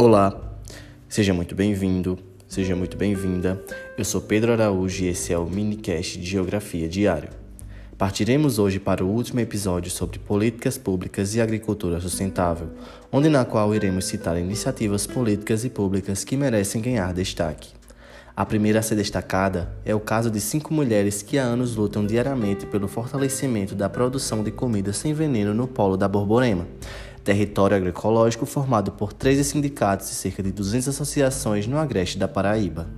Olá, seja muito bem-vindo, seja muito bem-vinda. Eu sou Pedro Araújo e esse é o minicast de Geografia Diário. Partiremos hoje para o último episódio sobre políticas públicas e agricultura sustentável, onde na qual iremos citar iniciativas políticas e públicas que merecem ganhar destaque. A primeira a ser destacada é o caso de cinco mulheres que há anos lutam diariamente pelo fortalecimento da produção de comida sem veneno no polo da Borborema, território agroecológico formado por 13 sindicatos e cerca de 200 associações no agreste da Paraíba.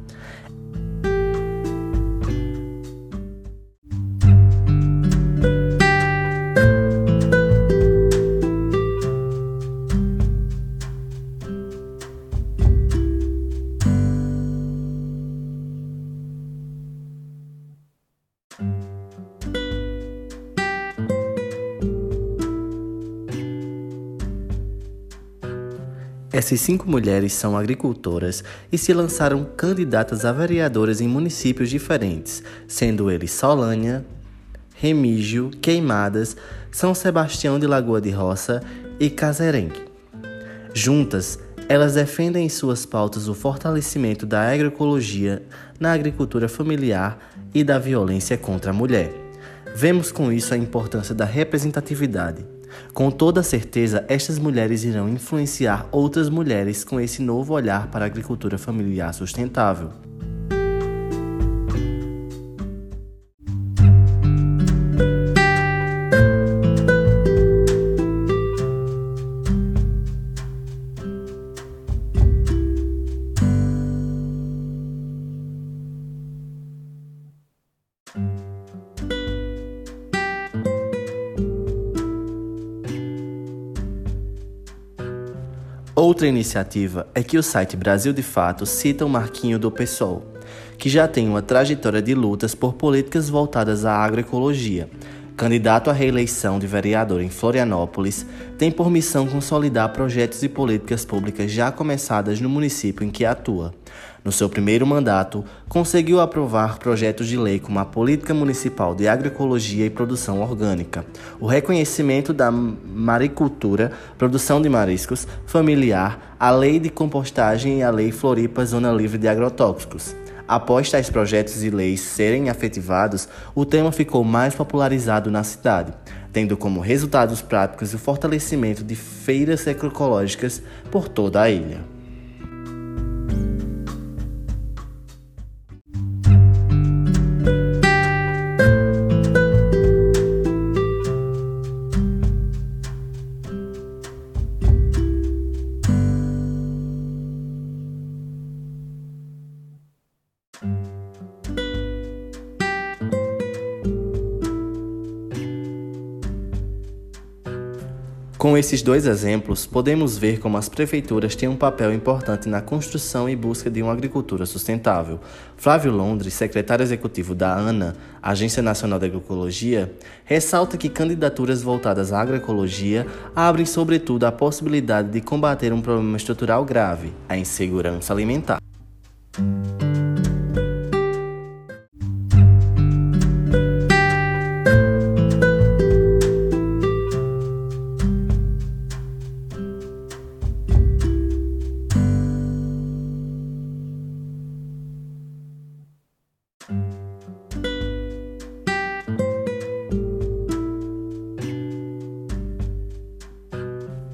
Essas cinco mulheres são agricultoras e se lançaram candidatas a vereadoras em municípios diferentes, sendo eles Solânia, Remígio, Queimadas, São Sebastião de Lagoa de Roça e Caserengue. Juntas, elas defendem em suas pautas o fortalecimento da agroecologia na agricultura familiar e da violência contra a mulher. Vemos com isso a importância da representatividade com toda certeza, estas mulheres irão influenciar outras mulheres com esse novo olhar para a agricultura familiar sustentável. Outra iniciativa é que o site Brasil de Fato cita o Marquinho do PSOL, que já tem uma trajetória de lutas por políticas voltadas à agroecologia. Candidato à reeleição de vereador em Florianópolis, tem por missão consolidar projetos e políticas públicas já começadas no município em que atua. No seu primeiro mandato, conseguiu aprovar projetos de lei como a Política Municipal de Agroecologia e Produção Orgânica, o reconhecimento da maricultura, produção de mariscos, familiar, a Lei de Compostagem e a Lei Floripa Zona Livre de Agrotóxicos. Após tais projetos e leis serem efetivados, o tema ficou mais popularizado na cidade, tendo como resultados práticos o fortalecimento de feiras agroecológicas por toda a ilha. Com esses dois exemplos, podemos ver como as prefeituras têm um papel importante na construção e busca de uma agricultura sustentável. Flávio Londres, secretário executivo da ANA, Agência Nacional de Agroecologia, ressalta que candidaturas voltadas à agroecologia abrem, sobretudo, a possibilidade de combater um problema estrutural grave, a insegurança alimentar.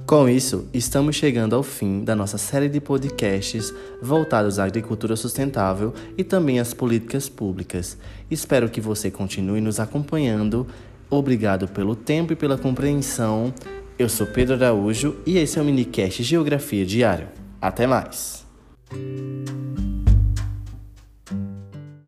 Com isso, estamos chegando ao fim da nossa série de podcasts voltados à agricultura sustentável e também às políticas públicas. Espero que você continue nos acompanhando. Obrigado pelo tempo e pela compreensão. Eu sou Pedro Araújo e esse é o minicast Geografia Diário. Até mais!